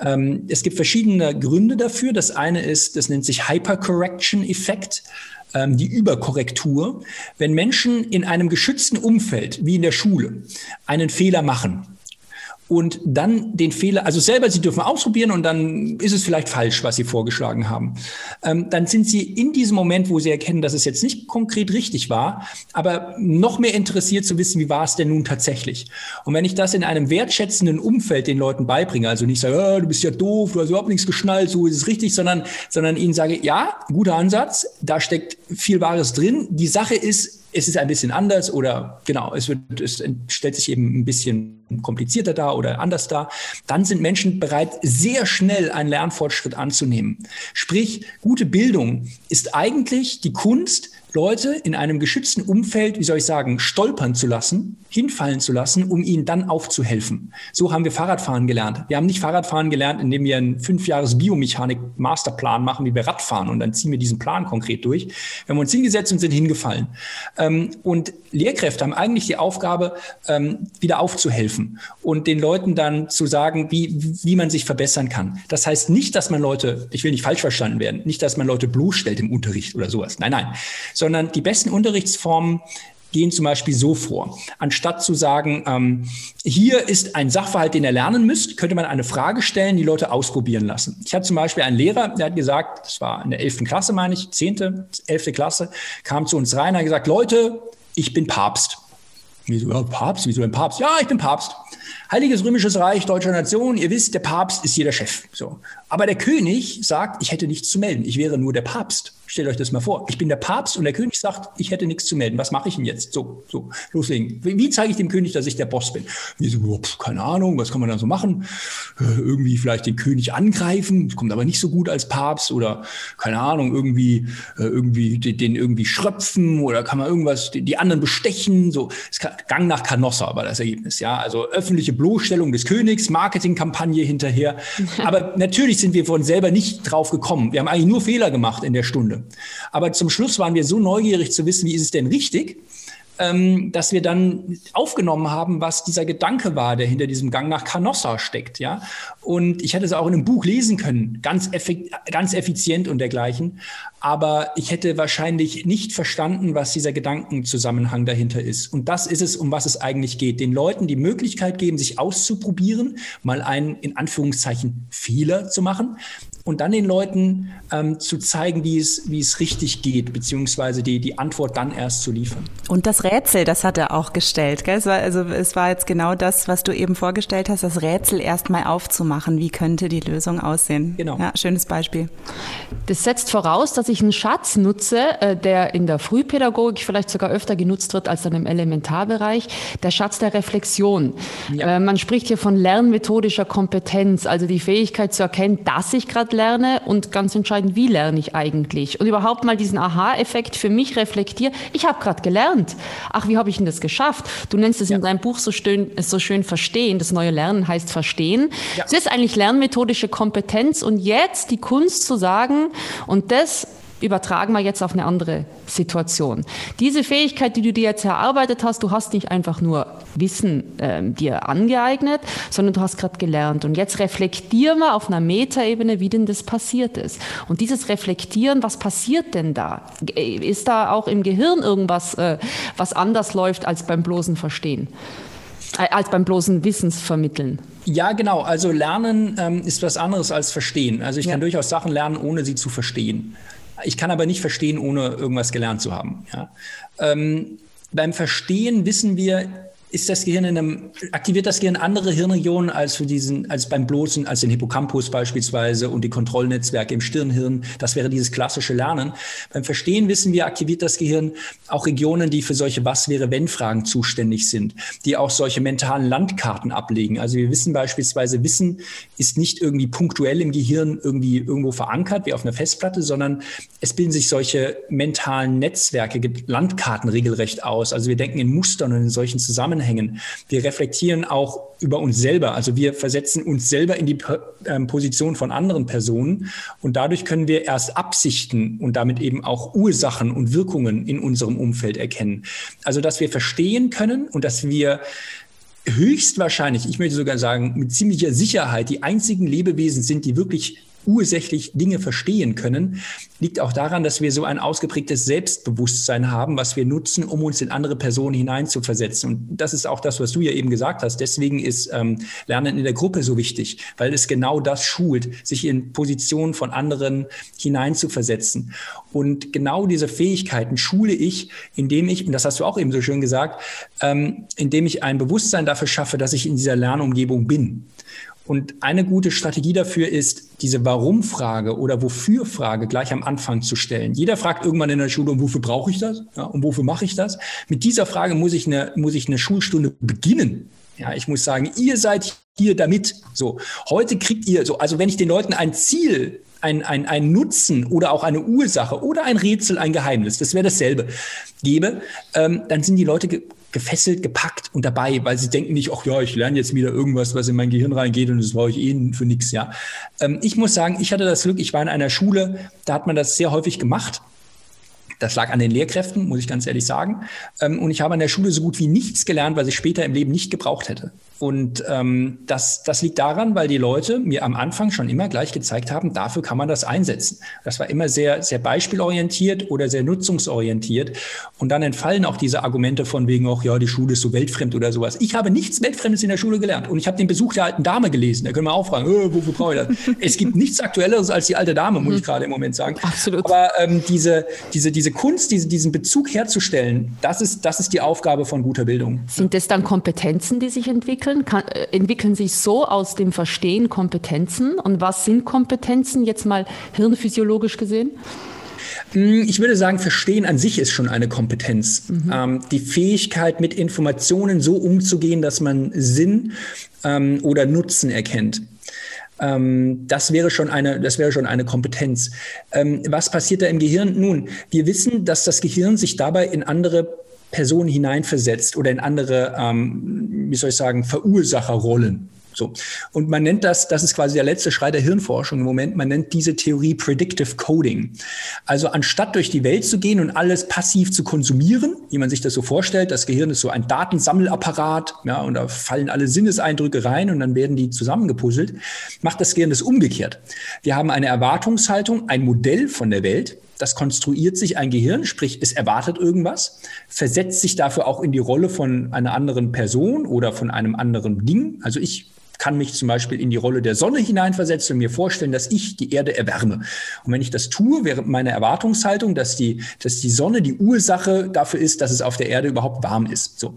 Ähm, es gibt verschiedene Gründe dafür. Das eine ist, das nennt sich Hypercorrection-Effekt ähm, die Überkorrektur. Wenn Menschen in einem geschützten Umfeld, wie in der Schule, einen Fehler machen, und dann den Fehler, also selber, Sie dürfen ausprobieren und dann ist es vielleicht falsch, was Sie vorgeschlagen haben. Ähm, dann sind Sie in diesem Moment, wo Sie erkennen, dass es jetzt nicht konkret richtig war, aber noch mehr interessiert zu wissen, wie war es denn nun tatsächlich. Und wenn ich das in einem wertschätzenden Umfeld den Leuten beibringe, also nicht sage, oh, du bist ja doof, du hast überhaupt nichts geschnallt, so ist es richtig, sondern, sondern ihnen sage, ja, guter Ansatz, da steckt viel Wahres drin. Die Sache ist, es ist ein bisschen anders oder genau, es, wird, es stellt sich eben ein bisschen komplizierter dar oder anders dar, dann sind Menschen bereit, sehr schnell einen Lernfortschritt anzunehmen. Sprich, gute Bildung ist eigentlich die Kunst, Leute in einem geschützten Umfeld, wie soll ich sagen, stolpern zu lassen, hinfallen zu lassen, um ihnen dann aufzuhelfen. So haben wir Fahrradfahren gelernt. Wir haben nicht Fahrradfahren gelernt, indem wir einen fünfjahres Biomechanik-Masterplan machen, wie wir Radfahren und dann ziehen wir diesen Plan konkret durch. Wir haben uns hingesetzt und sind hingefallen. Ähm, und Lehrkräfte haben eigentlich die Aufgabe, ähm, wieder aufzuhelfen und den Leuten dann zu sagen, wie, wie man sich verbessern kann. Das heißt nicht, dass man Leute, ich will nicht falsch verstanden werden, nicht, dass man Leute bloßstellt im Unterricht oder sowas. Nein, nein sondern die besten Unterrichtsformen gehen zum Beispiel so vor. Anstatt zu sagen, ähm, hier ist ein Sachverhalt, den ihr lernen müsst, könnte man eine Frage stellen, die Leute ausprobieren lassen. Ich hatte zum Beispiel einen Lehrer, der hat gesagt, das war in der 11. Klasse, meine ich, 10., 11. Klasse, kam zu uns rein, hat gesagt, Leute, ich bin Papst. Wieso, ja, Papst? Wieso ein Papst? Ja, ich bin Papst. Heiliges Römisches Reich deutscher Nation, ihr wisst, der Papst ist hier der Chef. So. Aber der König sagt, ich hätte nichts zu melden, ich wäre nur der Papst. Stellt euch das mal vor. Ich bin der Papst und der König sagt, ich hätte nichts zu melden. Was mache ich denn jetzt? So, so, loslegen. Wie, wie zeige ich dem König, dass ich der Boss bin? Wie so, oh, pf, keine Ahnung, was kann man da so machen? Äh, irgendwie vielleicht den König angreifen, kommt aber nicht so gut als Papst oder keine Ahnung, irgendwie, äh, irgendwie den, den, irgendwie schröpfen oder kann man irgendwas, die, die anderen bestechen. So, Gang nach Canossa war das Ergebnis. Ja, also öffentliche Bloßstellung des Königs, Marketingkampagne hinterher. aber natürlich sind wir von selber nicht drauf gekommen. Wir haben eigentlich nur Fehler gemacht in der Stunde. Aber zum Schluss waren wir so neugierig zu wissen, wie ist es denn richtig, ähm, dass wir dann aufgenommen haben, was dieser Gedanke war, der hinter diesem Gang nach Canossa steckt, ja. Und ich hätte es auch in einem Buch lesen können, ganz, ganz effizient und dergleichen. Aber ich hätte wahrscheinlich nicht verstanden, was dieser Gedankenzusammenhang dahinter ist. Und das ist es, um was es eigentlich geht. Den Leuten die Möglichkeit geben, sich auszuprobieren, mal einen in Anführungszeichen Fehler zu machen, und dann den Leuten ähm, zu zeigen, wie es, wie es richtig geht, beziehungsweise die, die Antwort dann erst zu liefern. Und das Rätsel, das hat er auch gestellt. Gell? Es, war, also, es war jetzt genau das, was du eben vorgestellt hast, das Rätsel erst mal aufzumachen. Wie könnte die Lösung aussehen? Genau. Ja, schönes Beispiel. Das setzt voraus, dass ich einen Schatz nutze, äh, der in der Frühpädagogik vielleicht sogar öfter genutzt wird als dann im Elementarbereich, der Schatz der Reflexion. Ja. Äh, man spricht hier von lernmethodischer Kompetenz, also die Fähigkeit zu erkennen, dass ich gerade lerne und ganz entscheidend, wie lerne ich eigentlich? Und überhaupt mal diesen Aha-Effekt für mich reflektiere. Ich habe gerade gelernt. Ach, wie habe ich denn das geschafft? Du nennst es ja. in deinem Buch so schön, so schön Verstehen. Das neue Lernen heißt Verstehen. Ja. Es ist eigentlich lernmethodische Kompetenz und jetzt die Kunst zu sagen, und das übertragen wir jetzt auf eine andere Situation. Diese Fähigkeit, die du dir jetzt erarbeitet hast, du hast nicht einfach nur Wissen äh, dir angeeignet, sondern du hast gerade gelernt. Und jetzt reflektieren wir auf einer Metaebene, wie denn das passiert ist. Und dieses Reflektieren, was passiert denn da? Ist da auch im Gehirn irgendwas, äh, was anders läuft als beim bloßen Verstehen? Äh, als beim bloßen Wissensvermitteln. Ja, genau. Also Lernen ähm, ist was anderes als Verstehen. Also ich ja. kann durchaus Sachen lernen, ohne sie zu verstehen. Ich kann aber nicht verstehen, ohne irgendwas gelernt zu haben. Ja. Ähm, beim Verstehen wissen wir, ist das Gehirn in einem, aktiviert das Gehirn andere Hirnregionen als für diesen, als beim bloßen, als den Hippocampus beispielsweise und die Kontrollnetzwerke im Stirnhirn. Das wäre dieses klassische Lernen. Beim Verstehen wissen wir, aktiviert das Gehirn auch Regionen, die für solche Was wäre wenn Fragen zuständig sind, die auch solche mentalen Landkarten ablegen. Also wir wissen beispielsweise, Wissen ist nicht irgendwie punktuell im Gehirn irgendwie irgendwo verankert, wie auf einer Festplatte, sondern es bilden sich solche mentalen Netzwerke, Landkarten regelrecht aus. Also wir denken in Mustern und in solchen Zusammenhängen Zusammenhängen. Wir reflektieren auch über uns selber. Also wir versetzen uns selber in die ähm, Position von anderen Personen und dadurch können wir erst Absichten und damit eben auch Ursachen und Wirkungen in unserem Umfeld erkennen. Also dass wir verstehen können und dass wir höchstwahrscheinlich, ich möchte sogar sagen, mit ziemlicher Sicherheit die einzigen Lebewesen sind, die wirklich ursächlich Dinge verstehen können, liegt auch daran, dass wir so ein ausgeprägtes Selbstbewusstsein haben, was wir nutzen, um uns in andere Personen hineinzuversetzen. Und das ist auch das, was du ja eben gesagt hast. Deswegen ist ähm, Lernen in der Gruppe so wichtig, weil es genau das schult, sich in Positionen von anderen hineinzuversetzen. Und genau diese Fähigkeiten schule ich, indem ich, und das hast du auch eben so schön gesagt, ähm, indem ich ein Bewusstsein dafür schaffe, dass ich in dieser Lernumgebung bin. Und eine gute Strategie dafür ist, diese Warum-Frage oder Wofür-Frage gleich am Anfang zu stellen. Jeder fragt irgendwann in der Schule, und wofür brauche ich das? Ja, und wofür mache ich das? Mit dieser Frage muss ich eine, muss ich eine Schulstunde beginnen. Ja, ich muss sagen, ihr seid hier damit. So, heute kriegt ihr so, also wenn ich den Leuten ein Ziel ein, ein, ein Nutzen oder auch eine Ursache oder ein Rätsel, ein Geheimnis, das wäre dasselbe, gebe, ähm, dann sind die Leute gefesselt, gepackt und dabei, weil sie denken nicht, ach ja, ich lerne jetzt wieder irgendwas, was in mein Gehirn reingeht und das brauche ich eh für nichts, ja. Ähm, ich muss sagen, ich hatte das Glück, ich war in einer Schule, da hat man das sehr häufig gemacht. Das lag an den Lehrkräften, muss ich ganz ehrlich sagen. Ähm, und ich habe an der Schule so gut wie nichts gelernt, was ich später im Leben nicht gebraucht hätte. Und ähm, das, das liegt daran, weil die Leute mir am Anfang schon immer gleich gezeigt haben, dafür kann man das einsetzen. Das war immer sehr, sehr beispielorientiert oder sehr nutzungsorientiert. Und dann entfallen auch diese Argumente von wegen, auch ja, die Schule ist so weltfremd oder sowas. Ich habe nichts Weltfremdes in der Schule gelernt. Und ich habe den Besuch der alten Dame gelesen. Da können wir auch fragen, äh, wofür brauche ich das? es gibt nichts Aktuelleres als die alte Dame, muss ich mhm. gerade im Moment sagen. Absolut. Aber ähm, diese, diese, diese Kunst, diese, diesen Bezug herzustellen, das ist, das ist die Aufgabe von guter Bildung. Sind das dann Kompetenzen, die sich entwickeln? Entwickeln? Kann, äh, entwickeln sich so aus dem Verstehen Kompetenzen? Und was sind Kompetenzen jetzt mal hirnphysiologisch gesehen? Hm, ich würde sagen, Verstehen an sich ist schon eine Kompetenz. Mhm. Ähm, die Fähigkeit, mit Informationen so umzugehen, dass man Sinn ähm, oder Nutzen erkennt. Ähm, das wäre schon eine, das wäre schon eine Kompetenz. Ähm, was passiert da im Gehirn? Nun, wir wissen, dass das Gehirn sich dabei in andere Person hineinversetzt oder in andere, ähm, wie soll ich sagen, Verursacherrollen. So. Und man nennt das, das ist quasi der letzte Schrei der Hirnforschung im Moment, man nennt diese Theorie Predictive Coding. Also anstatt durch die Welt zu gehen und alles passiv zu konsumieren, wie man sich das so vorstellt, das Gehirn ist so ein Datensammelapparat, ja, und da fallen alle Sinneseindrücke rein und dann werden die zusammengepuzzelt, macht das Gehirn das umgekehrt. Wir haben eine Erwartungshaltung, ein Modell von der Welt, das konstruiert sich ein Gehirn, sprich es erwartet irgendwas, versetzt sich dafür auch in die Rolle von einer anderen Person oder von einem anderen Ding. Also ich kann mich zum Beispiel in die Rolle der Sonne hineinversetzen und mir vorstellen, dass ich die Erde erwärme. Und wenn ich das tue, wäre meine Erwartungshaltung, dass die, dass die Sonne die Ursache dafür ist, dass es auf der Erde überhaupt warm ist. So.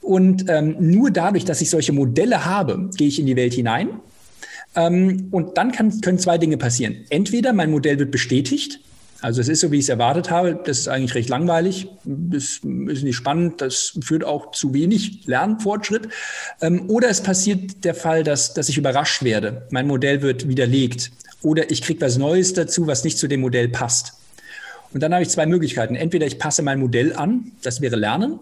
Und ähm, nur dadurch, dass ich solche Modelle habe, gehe ich in die Welt hinein. Ähm, und dann kann, können zwei Dinge passieren. Entweder mein Modell wird bestätigt, also es ist so, wie ich es erwartet habe. Das ist eigentlich recht langweilig. Das ist nicht spannend. Das führt auch zu wenig Lernfortschritt. Ähm, oder es passiert der Fall, dass, dass ich überrascht werde. Mein Modell wird widerlegt. Oder ich kriege was Neues dazu, was nicht zu dem Modell passt. Und dann habe ich zwei Möglichkeiten. Entweder ich passe mein Modell an, das wäre Lernen,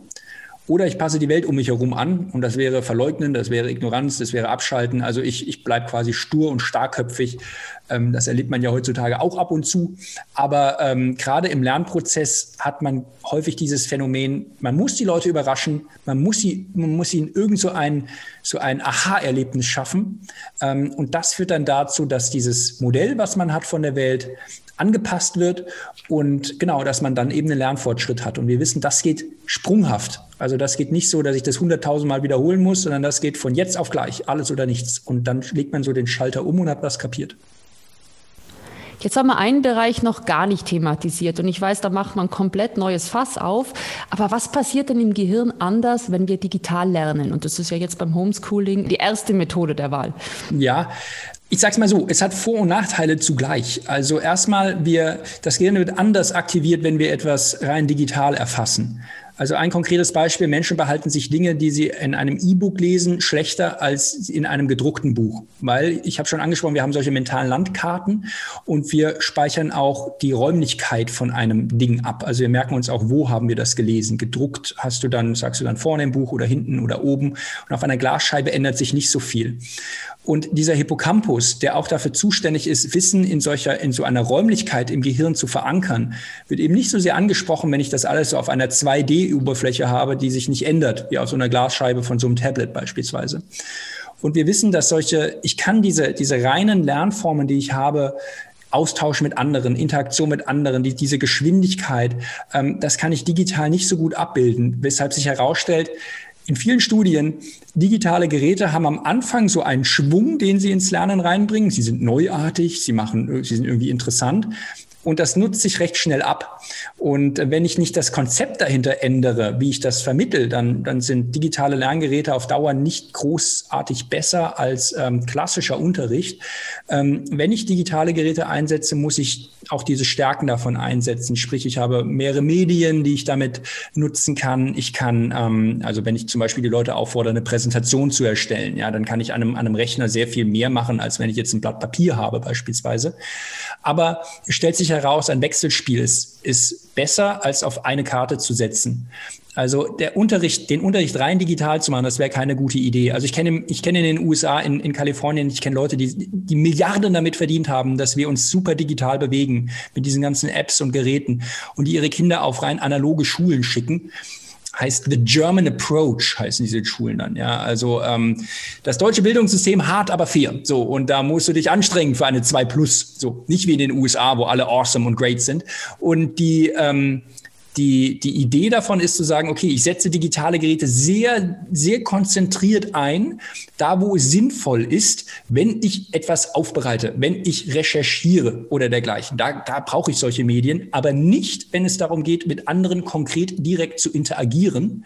oder ich passe die Welt um mich herum an und das wäre Verleugnen, das wäre Ignoranz, das wäre Abschalten. Also ich, ich bleibe quasi stur und starkköpfig. Ähm, das erlebt man ja heutzutage auch ab und zu. Aber ähm, gerade im Lernprozess hat man häufig dieses Phänomen, man muss die Leute überraschen, man muss, sie, man muss ihnen irgend so ein, so ein Aha-Erlebnis schaffen. Ähm, und das führt dann dazu, dass dieses Modell, was man hat von der Welt, angepasst wird und genau, dass man dann eben einen Lernfortschritt hat. Und wir wissen, das geht sprunghaft. Also das geht nicht so, dass ich das hunderttausend Mal wiederholen muss, sondern das geht von jetzt auf gleich, alles oder nichts. Und dann legt man so den Schalter um und hat was kapiert. Jetzt haben wir einen Bereich noch gar nicht thematisiert und ich weiß, da macht man komplett neues Fass auf. Aber was passiert denn im Gehirn anders, wenn wir digital lernen? Und das ist ja jetzt beim Homeschooling die erste Methode der Wahl. Ja, ich sage es mal so, es hat Vor- und Nachteile zugleich. Also erstmal, wir, das Gehirn wird anders aktiviert, wenn wir etwas rein digital erfassen. Also ein konkretes Beispiel, Menschen behalten sich Dinge, die sie in einem E-Book lesen, schlechter als in einem gedruckten Buch. Weil, ich habe schon angesprochen, wir haben solche mentalen Landkarten und wir speichern auch die Räumlichkeit von einem Ding ab. Also wir merken uns auch, wo haben wir das gelesen. Gedruckt hast du dann, sagst du dann vorne im Buch oder hinten oder oben. Und auf einer Glasscheibe ändert sich nicht so viel. Und dieser Hippocampus, der auch dafür zuständig ist, Wissen in solcher, in so einer Räumlichkeit im Gehirn zu verankern, wird eben nicht so sehr angesprochen, wenn ich das alles so auf einer 2D-Oberfläche habe, die sich nicht ändert, wie auf so einer Glasscheibe von so einem Tablet beispielsweise. Und wir wissen, dass solche, ich kann diese, diese reinen Lernformen, die ich habe, Austausch mit anderen, Interaktion mit anderen, die, diese Geschwindigkeit, ähm, das kann ich digital nicht so gut abbilden, weshalb sich herausstellt, in vielen Studien, digitale Geräte haben am Anfang so einen Schwung, den sie ins Lernen reinbringen. Sie sind neuartig, sie machen, sie sind irgendwie interessant. Und das nutzt sich recht schnell ab. Und wenn ich nicht das Konzept dahinter ändere, wie ich das vermittel, dann, dann sind digitale Lerngeräte auf Dauer nicht großartig besser als ähm, klassischer Unterricht. Ähm, wenn ich digitale Geräte einsetze, muss ich auch diese Stärken davon einsetzen. Sprich, ich habe mehrere Medien, die ich damit nutzen kann. Ich kann, ähm, also wenn ich zum Beispiel die Leute auffordere, eine Präsentation zu erstellen, ja, dann kann ich an einem, an einem Rechner sehr viel mehr machen, als wenn ich jetzt ein Blatt Papier habe beispielsweise. Aber es stellt sich heraus, ein Wechselspiel ist, ist besser, als auf eine Karte zu setzen. Also der Unterricht, den Unterricht rein digital zu machen, das wäre keine gute Idee. Also ich kenne, ich kenne in den USA, in, in Kalifornien, ich kenne Leute, die, die Milliarden damit verdient haben, dass wir uns super digital bewegen mit diesen ganzen Apps und Geräten und die ihre Kinder auf rein analoge Schulen schicken heißt The German Approach, heißen diese Schulen dann. Ja, also ähm, das deutsche Bildungssystem hart, aber fair. So und da musst du dich anstrengen für eine 2 Plus. So nicht wie in den USA, wo alle awesome und great sind. Und die ähm, die, die Idee davon ist zu sagen, okay, ich setze digitale Geräte sehr, sehr konzentriert ein, da wo es sinnvoll ist, wenn ich etwas aufbereite, wenn ich recherchiere oder dergleichen. Da, da brauche ich solche Medien, aber nicht, wenn es darum geht, mit anderen konkret direkt zu interagieren.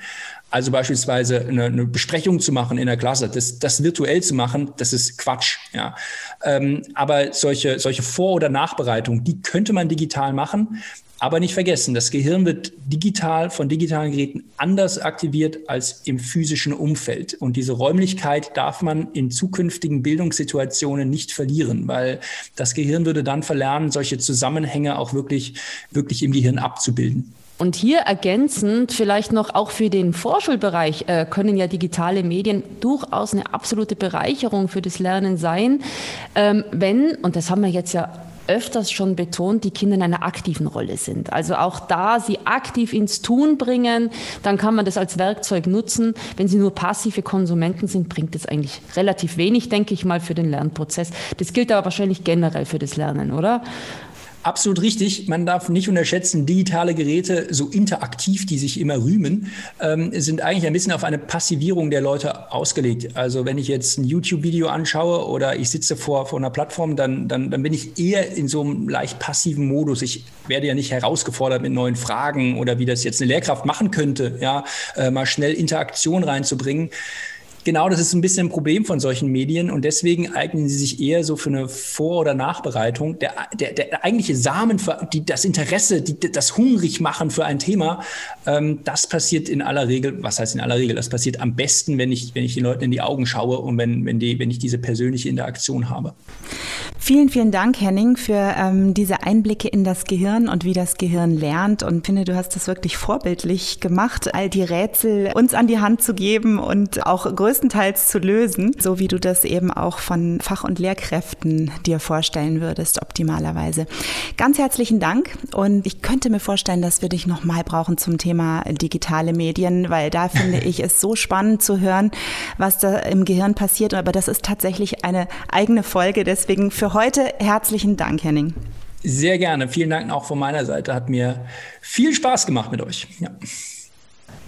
Also beispielsweise eine, eine Besprechung zu machen in der Klasse, das, das virtuell zu machen, das ist Quatsch. Ja. Ähm, aber solche, solche Vor- oder Nachbereitung, die könnte man digital machen. Aber nicht vergessen, das Gehirn wird digital von digitalen Geräten anders aktiviert als im physischen Umfeld. Und diese Räumlichkeit darf man in zukünftigen Bildungssituationen nicht verlieren, weil das Gehirn würde dann verlernen, solche Zusammenhänge auch wirklich, wirklich im Gehirn abzubilden. Und hier ergänzend, vielleicht noch auch für den Vorschulbereich, äh, können ja digitale Medien durchaus eine absolute Bereicherung für das Lernen sein, ähm, wenn, und das haben wir jetzt ja öfters schon betont, die Kinder in einer aktiven Rolle sind. Also auch da sie aktiv ins Tun bringen, dann kann man das als Werkzeug nutzen. Wenn sie nur passive Konsumenten sind, bringt es eigentlich relativ wenig, denke ich mal, für den Lernprozess. Das gilt aber wahrscheinlich generell für das Lernen, oder? Absolut richtig. Man darf nicht unterschätzen, digitale Geräte, so interaktiv, die sich immer rühmen, ähm, sind eigentlich ein bisschen auf eine Passivierung der Leute ausgelegt. Also wenn ich jetzt ein YouTube-Video anschaue oder ich sitze vor, vor einer Plattform, dann, dann, dann bin ich eher in so einem leicht passiven Modus. Ich werde ja nicht herausgefordert mit neuen Fragen oder wie das jetzt eine Lehrkraft machen könnte, ja, äh, mal schnell Interaktion reinzubringen genau das ist ein bisschen ein Problem von solchen Medien und deswegen eignen sie sich eher so für eine Vor- oder Nachbereitung. Der, der, der eigentliche Samen für die, das Interesse, die, das Hungrigmachen für ein Thema, ähm, das passiert in aller Regel, was heißt in aller Regel, das passiert am besten, wenn ich, wenn ich den Leuten in die Augen schaue und wenn, wenn, die, wenn ich diese persönliche Interaktion habe. Vielen, vielen Dank, Henning, für ähm, diese Einblicke in das Gehirn und wie das Gehirn lernt. Und finde, du hast das wirklich vorbildlich gemacht, all die Rätsel uns an die Hand zu geben und auch größtenteils zu lösen, so wie du das eben auch von Fach- und Lehrkräften dir vorstellen würdest, optimalerweise. Ganz herzlichen Dank. Und ich könnte mir vorstellen, dass wir dich nochmal brauchen zum Thema digitale Medien, weil da finde ich es so spannend zu hören, was da im Gehirn passiert. Aber das ist tatsächlich eine eigene Folge. Deswegen für heute herzlichen Dank, Henning. Sehr gerne. Vielen Dank auch von meiner Seite. Hat mir viel Spaß gemacht mit euch. Ja.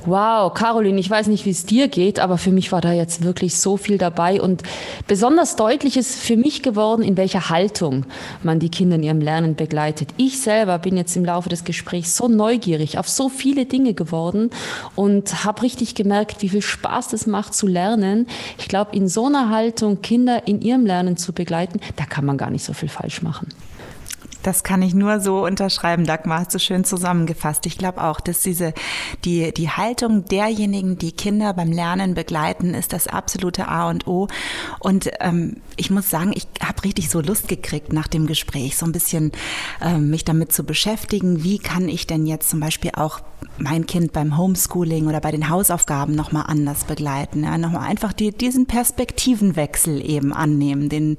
Wow, Caroline, ich weiß nicht, wie es dir geht, aber für mich war da jetzt wirklich so viel dabei und besonders deutlich ist für mich geworden, in welcher Haltung man die Kinder in ihrem Lernen begleitet. Ich selber bin jetzt im Laufe des Gesprächs so neugierig auf so viele Dinge geworden und habe richtig gemerkt, wie viel Spaß das macht zu lernen. Ich glaube, in so einer Haltung Kinder in ihrem Lernen zu begleiten, da kann man gar nicht so viel falsch machen. Das kann ich nur so unterschreiben, Dagmar, hast du schön zusammengefasst. Ich glaube auch, dass diese, die, die Haltung derjenigen, die Kinder beim Lernen begleiten, ist das absolute A und O. Und ähm, ich muss sagen, ich habe richtig so Lust gekriegt nach dem Gespräch, so ein bisschen ähm, mich damit zu beschäftigen, wie kann ich denn jetzt zum Beispiel auch mein Kind beim Homeschooling oder bei den Hausaufgaben nochmal anders begleiten. Ja, nochmal einfach die, diesen Perspektivenwechsel eben annehmen, den,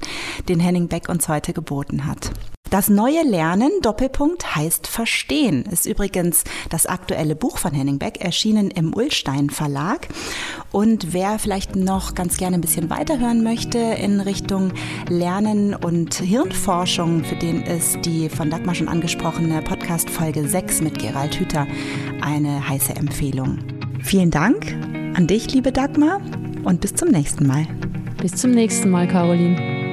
den Henning Beck uns heute geboten hat. Das neue Lernen, Doppelpunkt, heißt Verstehen. Ist übrigens das aktuelle Buch von Henning Beck, erschienen im Ullstein Verlag. Und wer vielleicht noch ganz gerne ein bisschen weiterhören möchte in Richtung Lernen und Hirnforschung, für den ist die von Dagmar schon angesprochene Podcast Folge 6 mit Gerald Hüther eine heiße Empfehlung. Vielen Dank an dich, liebe Dagmar, und bis zum nächsten Mal. Bis zum nächsten Mal, Caroline.